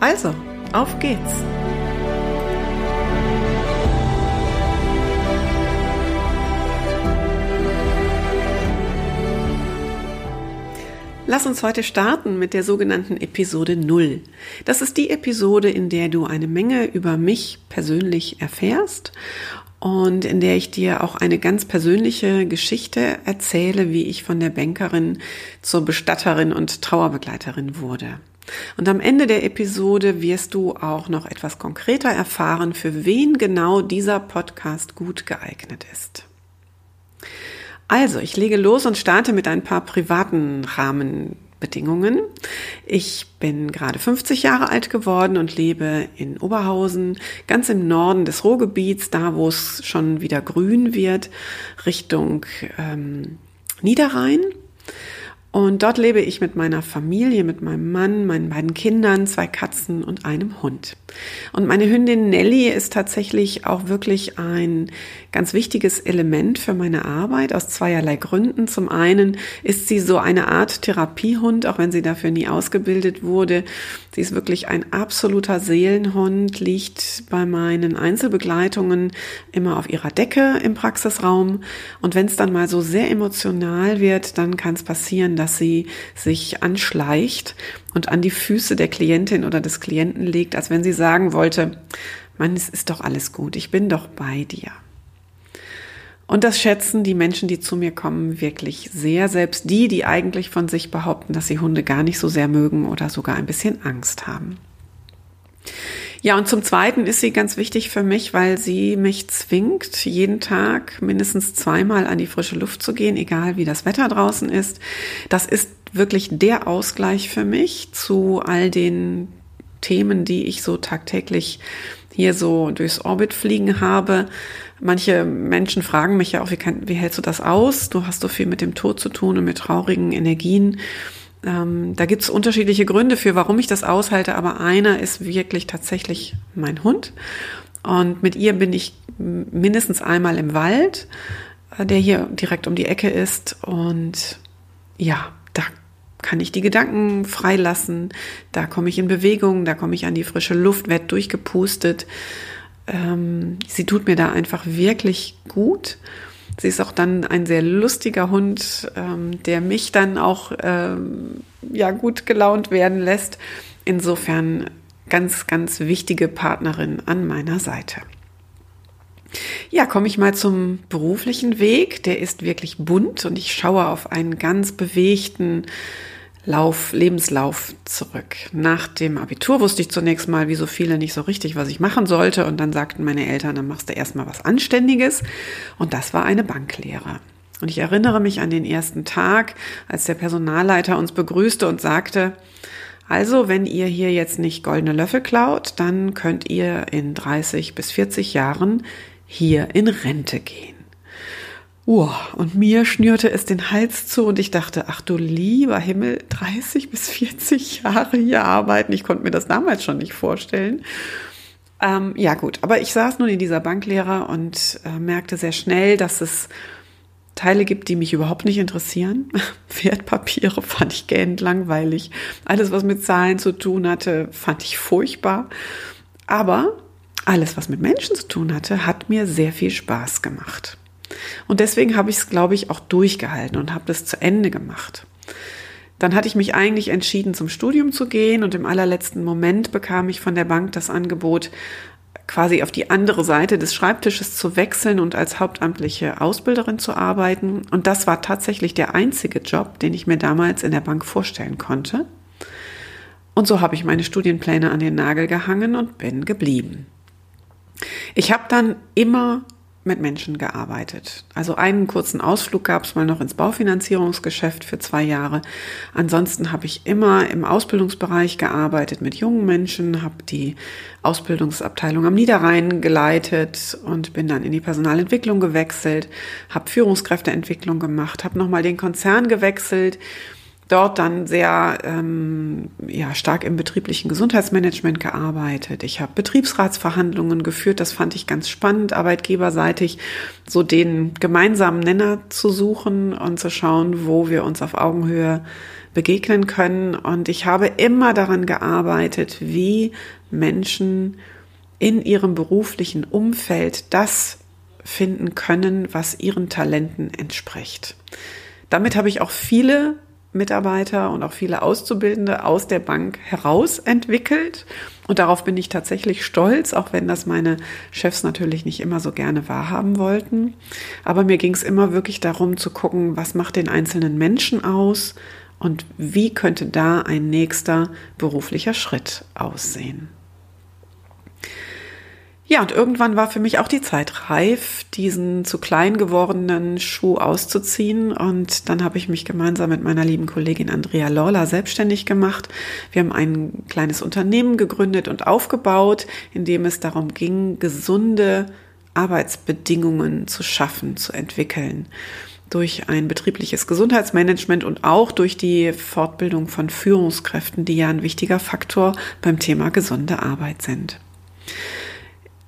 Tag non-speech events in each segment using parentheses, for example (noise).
Also, auf geht's! Lass uns heute starten mit der sogenannten Episode 0. Das ist die Episode, in der du eine Menge über mich persönlich erfährst und in der ich dir auch eine ganz persönliche Geschichte erzähle, wie ich von der Bankerin zur Bestatterin und Trauerbegleiterin wurde. Und am Ende der Episode wirst du auch noch etwas konkreter erfahren, für wen genau dieser Podcast gut geeignet ist. Also, ich lege los und starte mit ein paar privaten Rahmenbedingungen. Ich bin gerade 50 Jahre alt geworden und lebe in Oberhausen, ganz im Norden des Ruhrgebiets, da wo es schon wieder grün wird, Richtung ähm, Niederrhein. Und dort lebe ich mit meiner Familie, mit meinem Mann, meinen beiden Kindern, zwei Katzen und einem Hund. Und meine Hündin Nelly ist tatsächlich auch wirklich ein ganz wichtiges Element für meine Arbeit aus zweierlei Gründen. Zum einen ist sie so eine Art Therapiehund, auch wenn sie dafür nie ausgebildet wurde. Sie ist wirklich ein absoluter Seelenhund, liegt bei meinen Einzelbegleitungen immer auf ihrer Decke im Praxisraum. Und wenn es dann mal so sehr emotional wird, dann kann es passieren, dass sie sich anschleicht und an die Füße der Klientin oder des Klienten legt, als wenn sie sagen wollte, Mann, es ist doch alles gut, ich bin doch bei dir. Und das schätzen die Menschen, die zu mir kommen, wirklich sehr. Selbst die, die eigentlich von sich behaupten, dass sie Hunde gar nicht so sehr mögen oder sogar ein bisschen Angst haben. Ja, und zum Zweiten ist sie ganz wichtig für mich, weil sie mich zwingt, jeden Tag mindestens zweimal an die frische Luft zu gehen, egal wie das Wetter draußen ist. Das ist wirklich der Ausgleich für mich zu all den Themen, die ich so tagtäglich hier so durchs Orbit fliegen habe. Manche Menschen fragen mich ja auch, wie, kann, wie hältst du das aus? Du hast so viel mit dem Tod zu tun und mit traurigen Energien. Ähm, da gibt es unterschiedliche Gründe für, warum ich das aushalte, aber einer ist wirklich tatsächlich mein Hund. Und mit ihr bin ich mindestens einmal im Wald, äh, der hier direkt um die Ecke ist. Und ja, da kann ich die Gedanken freilassen, da komme ich in Bewegung, da komme ich an die frische Luft, werde durchgepustet. Ähm, sie tut mir da einfach wirklich gut. Sie ist auch dann ein sehr lustiger Hund, ähm, der mich dann auch ähm, ja gut gelaunt werden lässt. Insofern ganz, ganz wichtige Partnerin an meiner Seite. Ja, komme ich mal zum beruflichen Weg. Der ist wirklich bunt und ich schaue auf einen ganz bewegten, Lauf, Lebenslauf zurück. Nach dem Abitur wusste ich zunächst mal, wie so viele, nicht so richtig, was ich machen sollte. Und dann sagten meine Eltern, dann machst du erstmal was Anständiges. Und das war eine Banklehre. Und ich erinnere mich an den ersten Tag, als der Personalleiter uns begrüßte und sagte, also, wenn ihr hier jetzt nicht goldene Löffel klaut, dann könnt ihr in 30 bis 40 Jahren hier in Rente gehen. Oh, und mir schnürte es den Hals zu und ich dachte, ach du lieber Himmel, 30 bis 40 Jahre hier arbeiten. Ich konnte mir das damals schon nicht vorstellen. Ähm, ja gut, aber ich saß nun in dieser Banklehre und äh, merkte sehr schnell, dass es Teile gibt, die mich überhaupt nicht interessieren. (laughs) Wertpapiere fand ich gähnend langweilig. Alles, was mit Zahlen zu tun hatte, fand ich furchtbar. Aber alles, was mit Menschen zu tun hatte, hat mir sehr viel Spaß gemacht. Und deswegen habe ich es, glaube ich, auch durchgehalten und habe das zu Ende gemacht. Dann hatte ich mich eigentlich entschieden, zum Studium zu gehen und im allerletzten Moment bekam ich von der Bank das Angebot, quasi auf die andere Seite des Schreibtisches zu wechseln und als hauptamtliche Ausbilderin zu arbeiten. Und das war tatsächlich der einzige Job, den ich mir damals in der Bank vorstellen konnte. Und so habe ich meine Studienpläne an den Nagel gehangen und bin geblieben. Ich habe dann immer mit Menschen gearbeitet. Also einen kurzen Ausflug gab es mal noch ins Baufinanzierungsgeschäft für zwei Jahre. Ansonsten habe ich immer im Ausbildungsbereich gearbeitet mit jungen Menschen, habe die Ausbildungsabteilung am Niederrhein geleitet und bin dann in die Personalentwicklung gewechselt, habe Führungskräfteentwicklung gemacht, habe nochmal den Konzern gewechselt dort dann sehr ähm, ja, stark im betrieblichen Gesundheitsmanagement gearbeitet. Ich habe Betriebsratsverhandlungen geführt. Das fand ich ganz spannend, arbeitgeberseitig so den gemeinsamen Nenner zu suchen und zu schauen, wo wir uns auf Augenhöhe begegnen können. Und ich habe immer daran gearbeitet, wie Menschen in ihrem beruflichen Umfeld das finden können, was ihren Talenten entspricht. Damit habe ich auch viele Mitarbeiter und auch viele Auszubildende aus der Bank heraus entwickelt. Und darauf bin ich tatsächlich stolz, auch wenn das meine Chefs natürlich nicht immer so gerne wahrhaben wollten. Aber mir ging es immer wirklich darum zu gucken, was macht den einzelnen Menschen aus und wie könnte da ein nächster beruflicher Schritt aussehen. Ja, und irgendwann war für mich auch die Zeit reif, diesen zu klein gewordenen Schuh auszuziehen. Und dann habe ich mich gemeinsam mit meiner lieben Kollegin Andrea Lorla selbstständig gemacht. Wir haben ein kleines Unternehmen gegründet und aufgebaut, in dem es darum ging, gesunde Arbeitsbedingungen zu schaffen, zu entwickeln durch ein betriebliches Gesundheitsmanagement und auch durch die Fortbildung von Führungskräften, die ja ein wichtiger Faktor beim Thema gesunde Arbeit sind.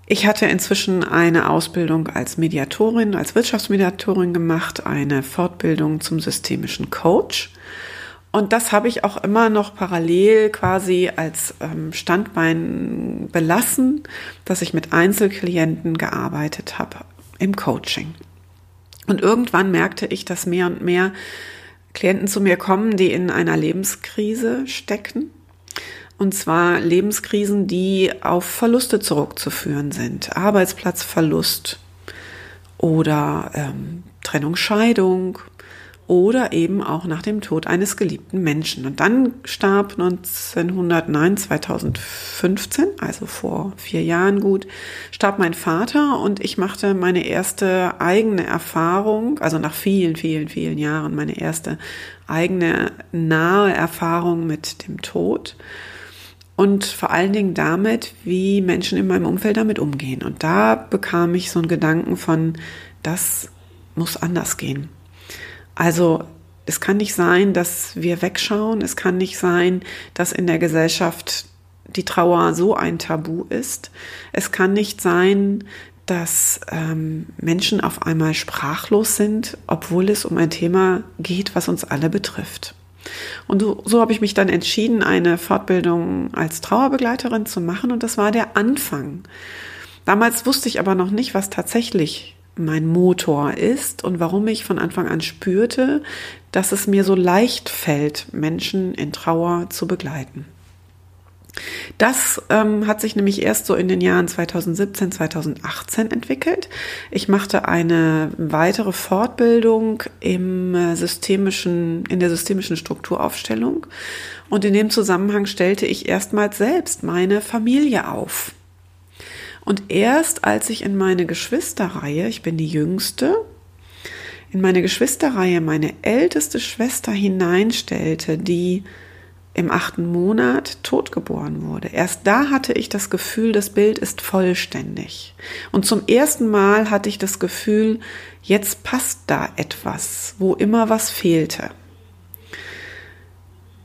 Ich hatte inzwischen eine Ausbildung als Mediatorin, als Wirtschaftsmediatorin gemacht, eine Fortbildung zum systemischen Coach. Und das habe ich auch immer noch parallel quasi als ähm, Standbein belassen, dass ich mit Einzelklienten gearbeitet habe im Coaching. Und irgendwann merkte ich, dass mehr und mehr Klienten zu mir kommen, die in einer Lebenskrise stecken und zwar Lebenskrisen, die auf Verluste zurückzuführen sind. Arbeitsplatzverlust oder ähm, Trennung, Scheidung oder eben auch nach dem Tod eines geliebten Menschen. Und dann starb 1909, 2015, also vor vier Jahren gut, starb mein Vater und ich machte meine erste eigene Erfahrung, also nach vielen, vielen, vielen Jahren, meine erste eigene nahe Erfahrung mit dem Tod und vor allen Dingen damit, wie Menschen in meinem Umfeld damit umgehen. Und da bekam ich so einen Gedanken von, das muss anders gehen. Also es kann nicht sein, dass wir wegschauen. Es kann nicht sein, dass in der Gesellschaft die Trauer so ein Tabu ist. Es kann nicht sein, dass ähm, Menschen auf einmal sprachlos sind, obwohl es um ein Thema geht, was uns alle betrifft. Und so, habe ich mich dann entschieden, eine Fortbildung als Trauerbegleiterin zu machen und das war der Anfang. Damals wusste ich aber noch nicht, was tatsächlich mein Motor ist und warum ich von Anfang an spürte, dass es mir so leicht fällt, Menschen in Trauer zu begleiten. Das ähm, hat sich nämlich erst so in den Jahren 2017, 2018 entwickelt. Ich machte eine weitere Fortbildung im äh, systemischen, in der systemischen Strukturaufstellung und in dem Zusammenhang stellte ich erstmals selbst meine Familie auf. Und erst als ich in meine Geschwisterreihe, ich bin die jüngste, in meine Geschwisterreihe meine älteste Schwester hineinstellte, die im achten Monat totgeboren wurde. Erst da hatte ich das Gefühl, das Bild ist vollständig. Und zum ersten Mal hatte ich das Gefühl, jetzt passt da etwas, wo immer was fehlte.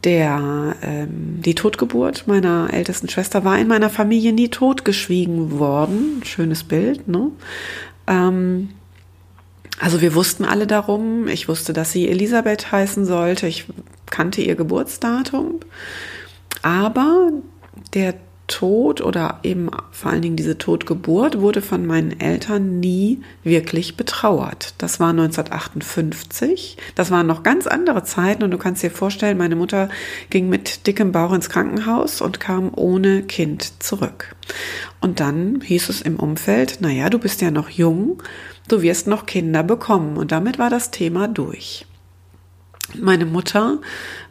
Der, ähm, die Totgeburt meiner ältesten Schwester war in meiner Familie nie totgeschwiegen worden. Schönes Bild, ne? Ähm, also wir wussten alle darum. Ich wusste, dass sie Elisabeth heißen sollte. Ich kannte ihr Geburtsdatum. Aber der Tod oder eben vor allen Dingen diese Totgeburt wurde von meinen Eltern nie wirklich betrauert. Das war 1958. Das waren noch ganz andere Zeiten und du kannst dir vorstellen, meine Mutter ging mit dickem Bauch ins Krankenhaus und kam ohne Kind zurück. Und dann hieß es im Umfeld, naja, du bist ja noch jung, du wirst noch Kinder bekommen. Und damit war das Thema durch. Meine Mutter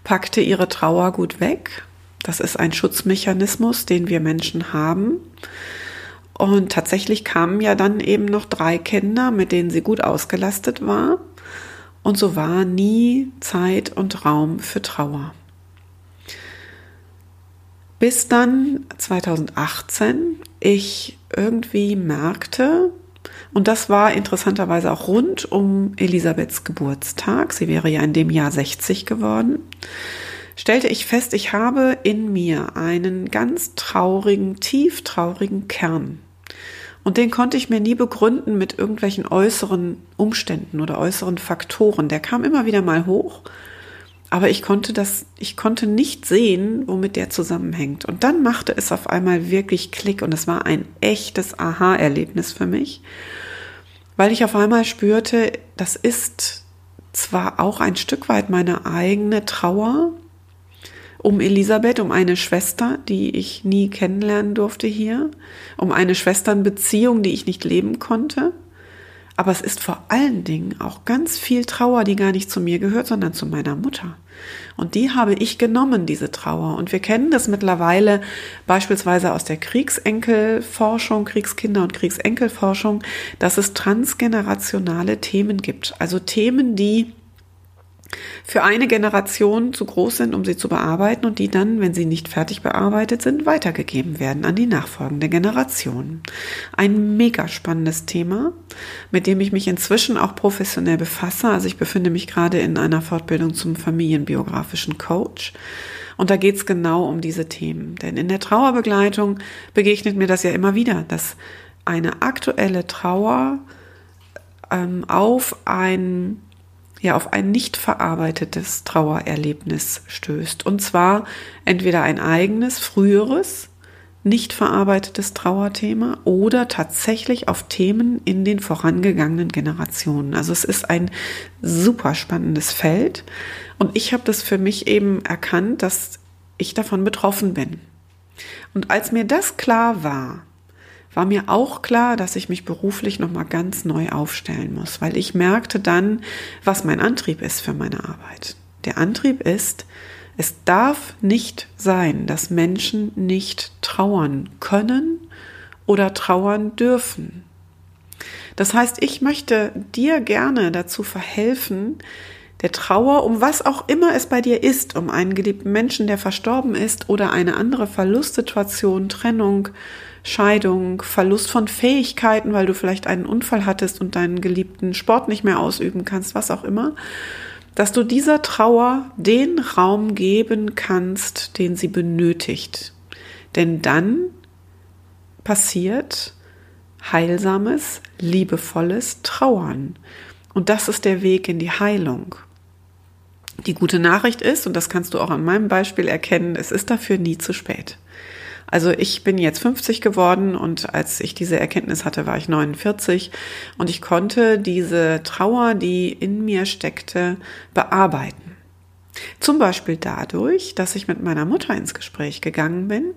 packte ihre Trauer gut weg. Das ist ein Schutzmechanismus, den wir Menschen haben. Und tatsächlich kamen ja dann eben noch drei Kinder, mit denen sie gut ausgelastet war. Und so war nie Zeit und Raum für Trauer. Bis dann 2018 ich irgendwie merkte, und das war interessanterweise auch rund um Elisabeths Geburtstag, sie wäre ja in dem Jahr 60 geworden, stellte ich fest, ich habe in mir einen ganz traurigen, tief traurigen Kern. Und den konnte ich mir nie begründen mit irgendwelchen äußeren Umständen oder äußeren Faktoren. Der kam immer wieder mal hoch, aber ich konnte das, ich konnte nicht sehen, womit der zusammenhängt. Und dann machte es auf einmal wirklich Klick und es war ein echtes Aha-Erlebnis für mich, weil ich auf einmal spürte, das ist zwar auch ein Stück weit meine eigene Trauer, um Elisabeth, um eine Schwester, die ich nie kennenlernen durfte hier, um eine Schwesternbeziehung, die ich nicht leben konnte. Aber es ist vor allen Dingen auch ganz viel Trauer, die gar nicht zu mir gehört, sondern zu meiner Mutter. Und die habe ich genommen, diese Trauer. Und wir kennen das mittlerweile beispielsweise aus der Kriegsenkelforschung, Kriegskinder- und Kriegsenkelforschung, dass es transgenerationale Themen gibt. Also Themen, die für eine Generation zu groß sind, um sie zu bearbeiten und die dann, wenn sie nicht fertig bearbeitet sind, weitergegeben werden an die nachfolgende Generation. Ein mega spannendes Thema, mit dem ich mich inzwischen auch professionell befasse. Also ich befinde mich gerade in einer Fortbildung zum familienbiografischen Coach. Und da geht's genau um diese Themen. Denn in der Trauerbegleitung begegnet mir das ja immer wieder, dass eine aktuelle Trauer ähm, auf ein ja auf ein nicht verarbeitetes Trauererlebnis stößt. Und zwar entweder ein eigenes, früheres, nicht verarbeitetes Trauerthema oder tatsächlich auf Themen in den vorangegangenen Generationen. Also es ist ein super spannendes Feld und ich habe das für mich eben erkannt, dass ich davon betroffen bin. Und als mir das klar war, war mir auch klar, dass ich mich beruflich nochmal ganz neu aufstellen muss, weil ich merkte dann, was mein Antrieb ist für meine Arbeit. Der Antrieb ist, es darf nicht sein, dass Menschen nicht trauern können oder trauern dürfen. Das heißt, ich möchte dir gerne dazu verhelfen, der Trauer, um was auch immer es bei dir ist, um einen geliebten Menschen, der verstorben ist oder eine andere Verlustsituation, Trennung, Scheidung, Verlust von Fähigkeiten, weil du vielleicht einen Unfall hattest und deinen geliebten Sport nicht mehr ausüben kannst, was auch immer, dass du dieser Trauer den Raum geben kannst, den sie benötigt. Denn dann passiert heilsames, liebevolles Trauern. Und das ist der Weg in die Heilung. Die gute Nachricht ist, und das kannst du auch an meinem Beispiel erkennen, es ist dafür nie zu spät. Also ich bin jetzt 50 geworden und als ich diese Erkenntnis hatte, war ich 49 und ich konnte diese Trauer, die in mir steckte, bearbeiten. Zum Beispiel dadurch, dass ich mit meiner Mutter ins Gespräch gegangen bin,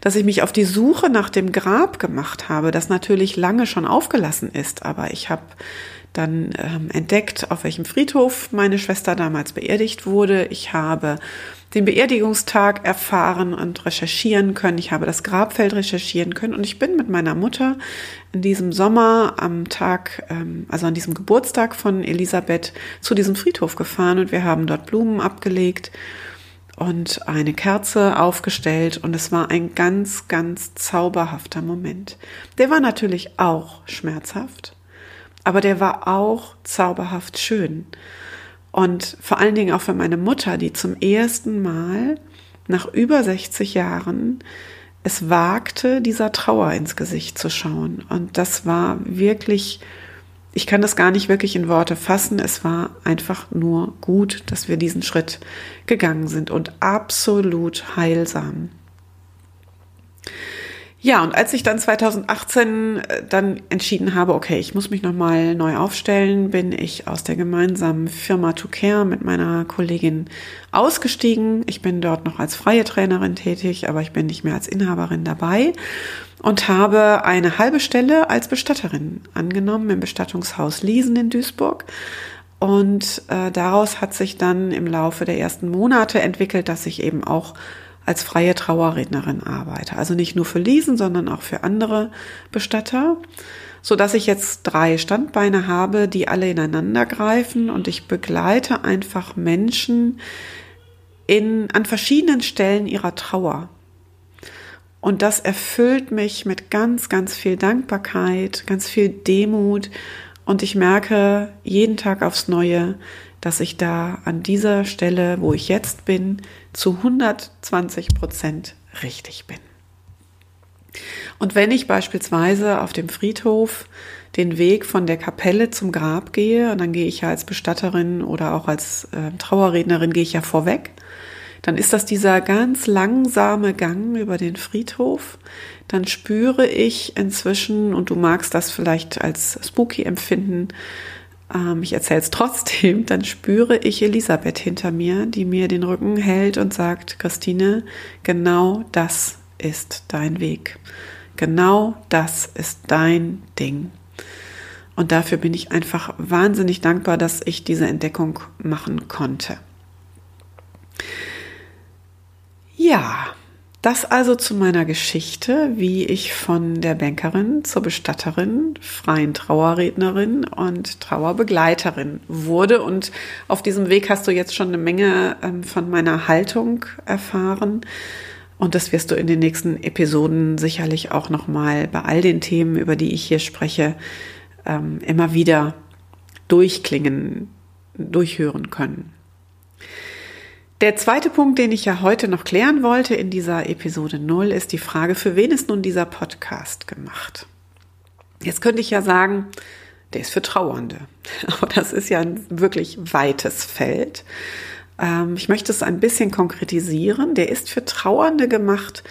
dass ich mich auf die Suche nach dem Grab gemacht habe, das natürlich lange schon aufgelassen ist, aber ich habe dann ähm, entdeckt, auf welchem Friedhof meine Schwester damals beerdigt wurde. Ich habe den Beerdigungstag erfahren und recherchieren können. Ich habe das Grabfeld recherchieren können und ich bin mit meiner Mutter in diesem Sommer am Tag, ähm, also an diesem Geburtstag von Elisabeth zu diesem Friedhof gefahren und wir haben dort Blumen abgelegt und eine Kerze aufgestellt und es war ein ganz, ganz zauberhafter Moment. Der war natürlich auch schmerzhaft, aber der war auch zauberhaft schön. Und vor allen Dingen auch für meine Mutter, die zum ersten Mal nach über 60 Jahren es wagte, dieser Trauer ins Gesicht zu schauen. Und das war wirklich, ich kann das gar nicht wirklich in Worte fassen. Es war einfach nur gut, dass wir diesen Schritt gegangen sind und absolut heilsam. Ja, und als ich dann 2018 äh, dann entschieden habe, okay, ich muss mich nochmal neu aufstellen, bin ich aus der gemeinsamen Firma To Care mit meiner Kollegin ausgestiegen. Ich bin dort noch als freie Trainerin tätig, aber ich bin nicht mehr als Inhaberin dabei und habe eine halbe Stelle als Bestatterin angenommen im Bestattungshaus Liesen in Duisburg. Und äh, daraus hat sich dann im Laufe der ersten Monate entwickelt, dass ich eben auch als freie Trauerrednerin arbeite. Also nicht nur für Liesen, sondern auch für andere Bestatter, so dass ich jetzt drei Standbeine habe, die alle ineinander greifen und ich begleite einfach Menschen in, an verschiedenen Stellen ihrer Trauer. Und das erfüllt mich mit ganz, ganz viel Dankbarkeit, ganz viel Demut. Und ich merke jeden Tag aufs Neue, dass ich da an dieser Stelle, wo ich jetzt bin, zu 120 Prozent richtig bin. Und wenn ich beispielsweise auf dem Friedhof den Weg von der Kapelle zum Grab gehe, und dann gehe ich ja als Bestatterin oder auch als äh, Trauerrednerin, gehe ich ja vorweg, dann ist das dieser ganz langsame Gang über den Friedhof. Dann spüre ich inzwischen, und du magst das vielleicht als spooky empfinden, ähm, ich erzähle es trotzdem, (laughs) dann spüre ich Elisabeth hinter mir, die mir den Rücken hält und sagt, Christine, genau das ist dein Weg. Genau das ist dein Ding. Und dafür bin ich einfach wahnsinnig dankbar, dass ich diese Entdeckung machen konnte. Ja, das also zu meiner Geschichte, wie ich von der Bankerin zur Bestatterin, freien Trauerrednerin und Trauerbegleiterin wurde. Und auf diesem Weg hast du jetzt schon eine Menge ähm, von meiner Haltung erfahren. Und das wirst du in den nächsten Episoden sicherlich auch nochmal bei all den Themen, über die ich hier spreche, ähm, immer wieder durchklingen, durchhören können. Der zweite Punkt, den ich ja heute noch klären wollte in dieser Episode 0, ist die Frage, für wen ist nun dieser Podcast gemacht? Jetzt könnte ich ja sagen, der ist für Trauernde. (laughs) Aber das ist ja ein wirklich weites Feld. Ähm, ich möchte es ein bisschen konkretisieren. Der ist für Trauernde gemacht,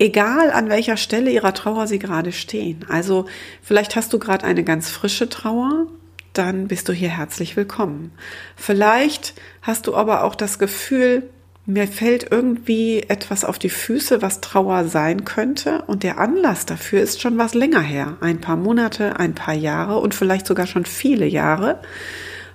egal an welcher Stelle ihrer Trauer sie gerade stehen. Also vielleicht hast du gerade eine ganz frische Trauer dann bist du hier herzlich willkommen. Vielleicht hast du aber auch das Gefühl, mir fällt irgendwie etwas auf die Füße, was Trauer sein könnte. Und der Anlass dafür ist schon was länger her. Ein paar Monate, ein paar Jahre und vielleicht sogar schon viele Jahre.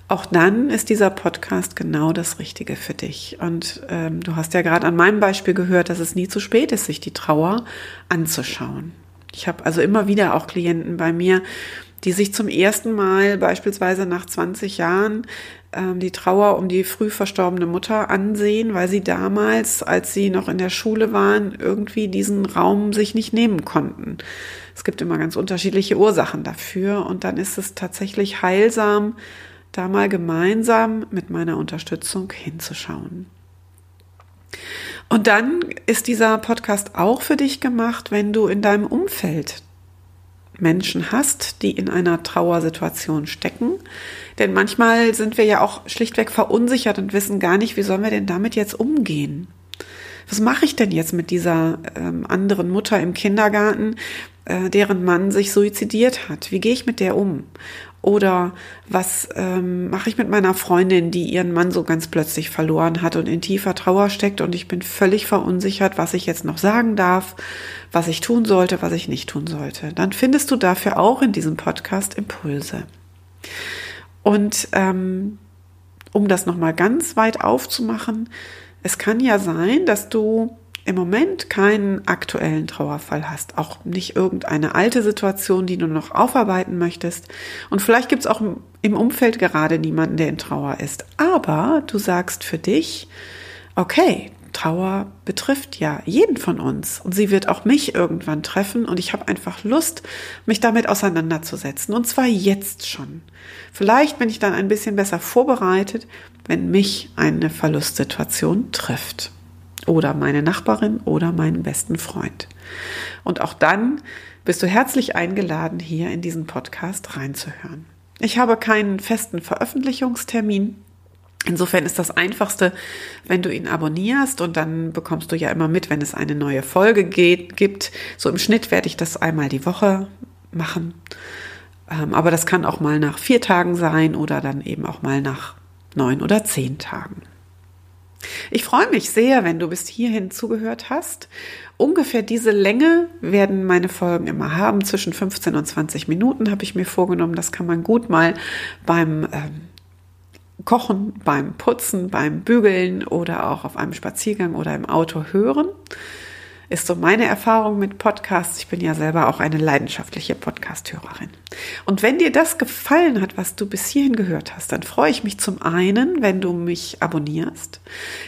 Auch dann ist dieser Podcast genau das Richtige für dich. Und ähm, du hast ja gerade an meinem Beispiel gehört, dass es nie zu spät ist, sich die Trauer anzuschauen. Ich habe also immer wieder auch Klienten bei mir, die sich zum ersten Mal beispielsweise nach 20 Jahren ähm, die Trauer um die früh verstorbene Mutter ansehen, weil sie damals, als sie noch in der Schule waren, irgendwie diesen Raum sich nicht nehmen konnten. Es gibt immer ganz unterschiedliche Ursachen dafür und dann ist es tatsächlich heilsam, da mal gemeinsam mit meiner Unterstützung hinzuschauen. Und dann ist dieser Podcast auch für dich gemacht, wenn du in deinem Umfeld Menschen hast, die in einer Trauersituation stecken. Denn manchmal sind wir ja auch schlichtweg verunsichert und wissen gar nicht, wie sollen wir denn damit jetzt umgehen. Was mache ich denn jetzt mit dieser ähm, anderen Mutter im Kindergarten, äh, deren Mann sich suizidiert hat? Wie gehe ich mit der um? Oder was ähm, mache ich mit meiner Freundin, die ihren Mann so ganz plötzlich verloren hat und in tiefer Trauer steckt und ich bin völlig verunsichert, was ich jetzt noch sagen darf, was ich tun sollte, was ich nicht tun sollte. Dann findest du dafür auch in diesem Podcast Impulse. Und ähm, um das nochmal ganz weit aufzumachen, es kann ja sein, dass du im Moment keinen aktuellen Trauerfall hast, auch nicht irgendeine alte Situation, die du noch aufarbeiten möchtest. Und vielleicht gibt es auch im Umfeld gerade niemanden, der in Trauer ist. Aber du sagst für dich, okay, Trauer betrifft ja jeden von uns und sie wird auch mich irgendwann treffen und ich habe einfach Lust, mich damit auseinanderzusetzen und zwar jetzt schon. Vielleicht bin ich dann ein bisschen besser vorbereitet, wenn mich eine Verlustsituation trifft oder meine Nachbarin oder meinen besten Freund. Und auch dann bist du herzlich eingeladen, hier in diesen Podcast reinzuhören. Ich habe keinen festen Veröffentlichungstermin. Insofern ist das Einfachste, wenn du ihn abonnierst und dann bekommst du ja immer mit, wenn es eine neue Folge geht, gibt. So im Schnitt werde ich das einmal die Woche machen. Ähm, aber das kann auch mal nach vier Tagen sein oder dann eben auch mal nach neun oder zehn Tagen. Ich freue mich sehr, wenn du bis hierhin zugehört hast. Ungefähr diese Länge werden meine Folgen immer haben. Zwischen 15 und 20 Minuten habe ich mir vorgenommen. Das kann man gut mal beim ähm, Kochen, beim Putzen, beim Bügeln oder auch auf einem Spaziergang oder im Auto hören ist so meine Erfahrung mit Podcasts. Ich bin ja selber auch eine leidenschaftliche Podcast-Hörerin. Und wenn dir das gefallen hat, was du bis hierhin gehört hast, dann freue ich mich zum einen, wenn du mich abonnierst.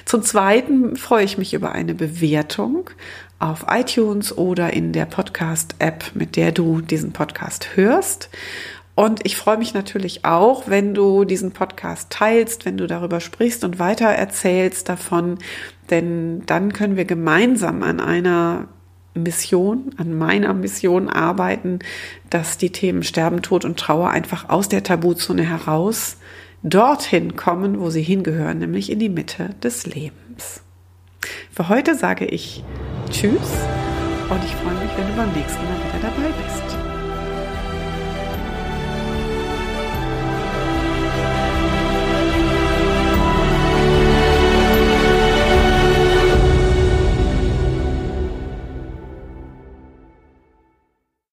Zum zweiten freue ich mich über eine Bewertung auf iTunes oder in der Podcast-App, mit der du diesen Podcast hörst. Und ich freue mich natürlich auch, wenn du diesen Podcast teilst, wenn du darüber sprichst und weiter erzählst davon, denn dann können wir gemeinsam an einer Mission, an meiner Mission arbeiten, dass die Themen Sterben, Tod und Trauer einfach aus der Tabuzone heraus dorthin kommen, wo sie hingehören, nämlich in die Mitte des Lebens. Für heute sage ich Tschüss und ich freue mich, wenn du beim nächsten Mal wieder dabei bist.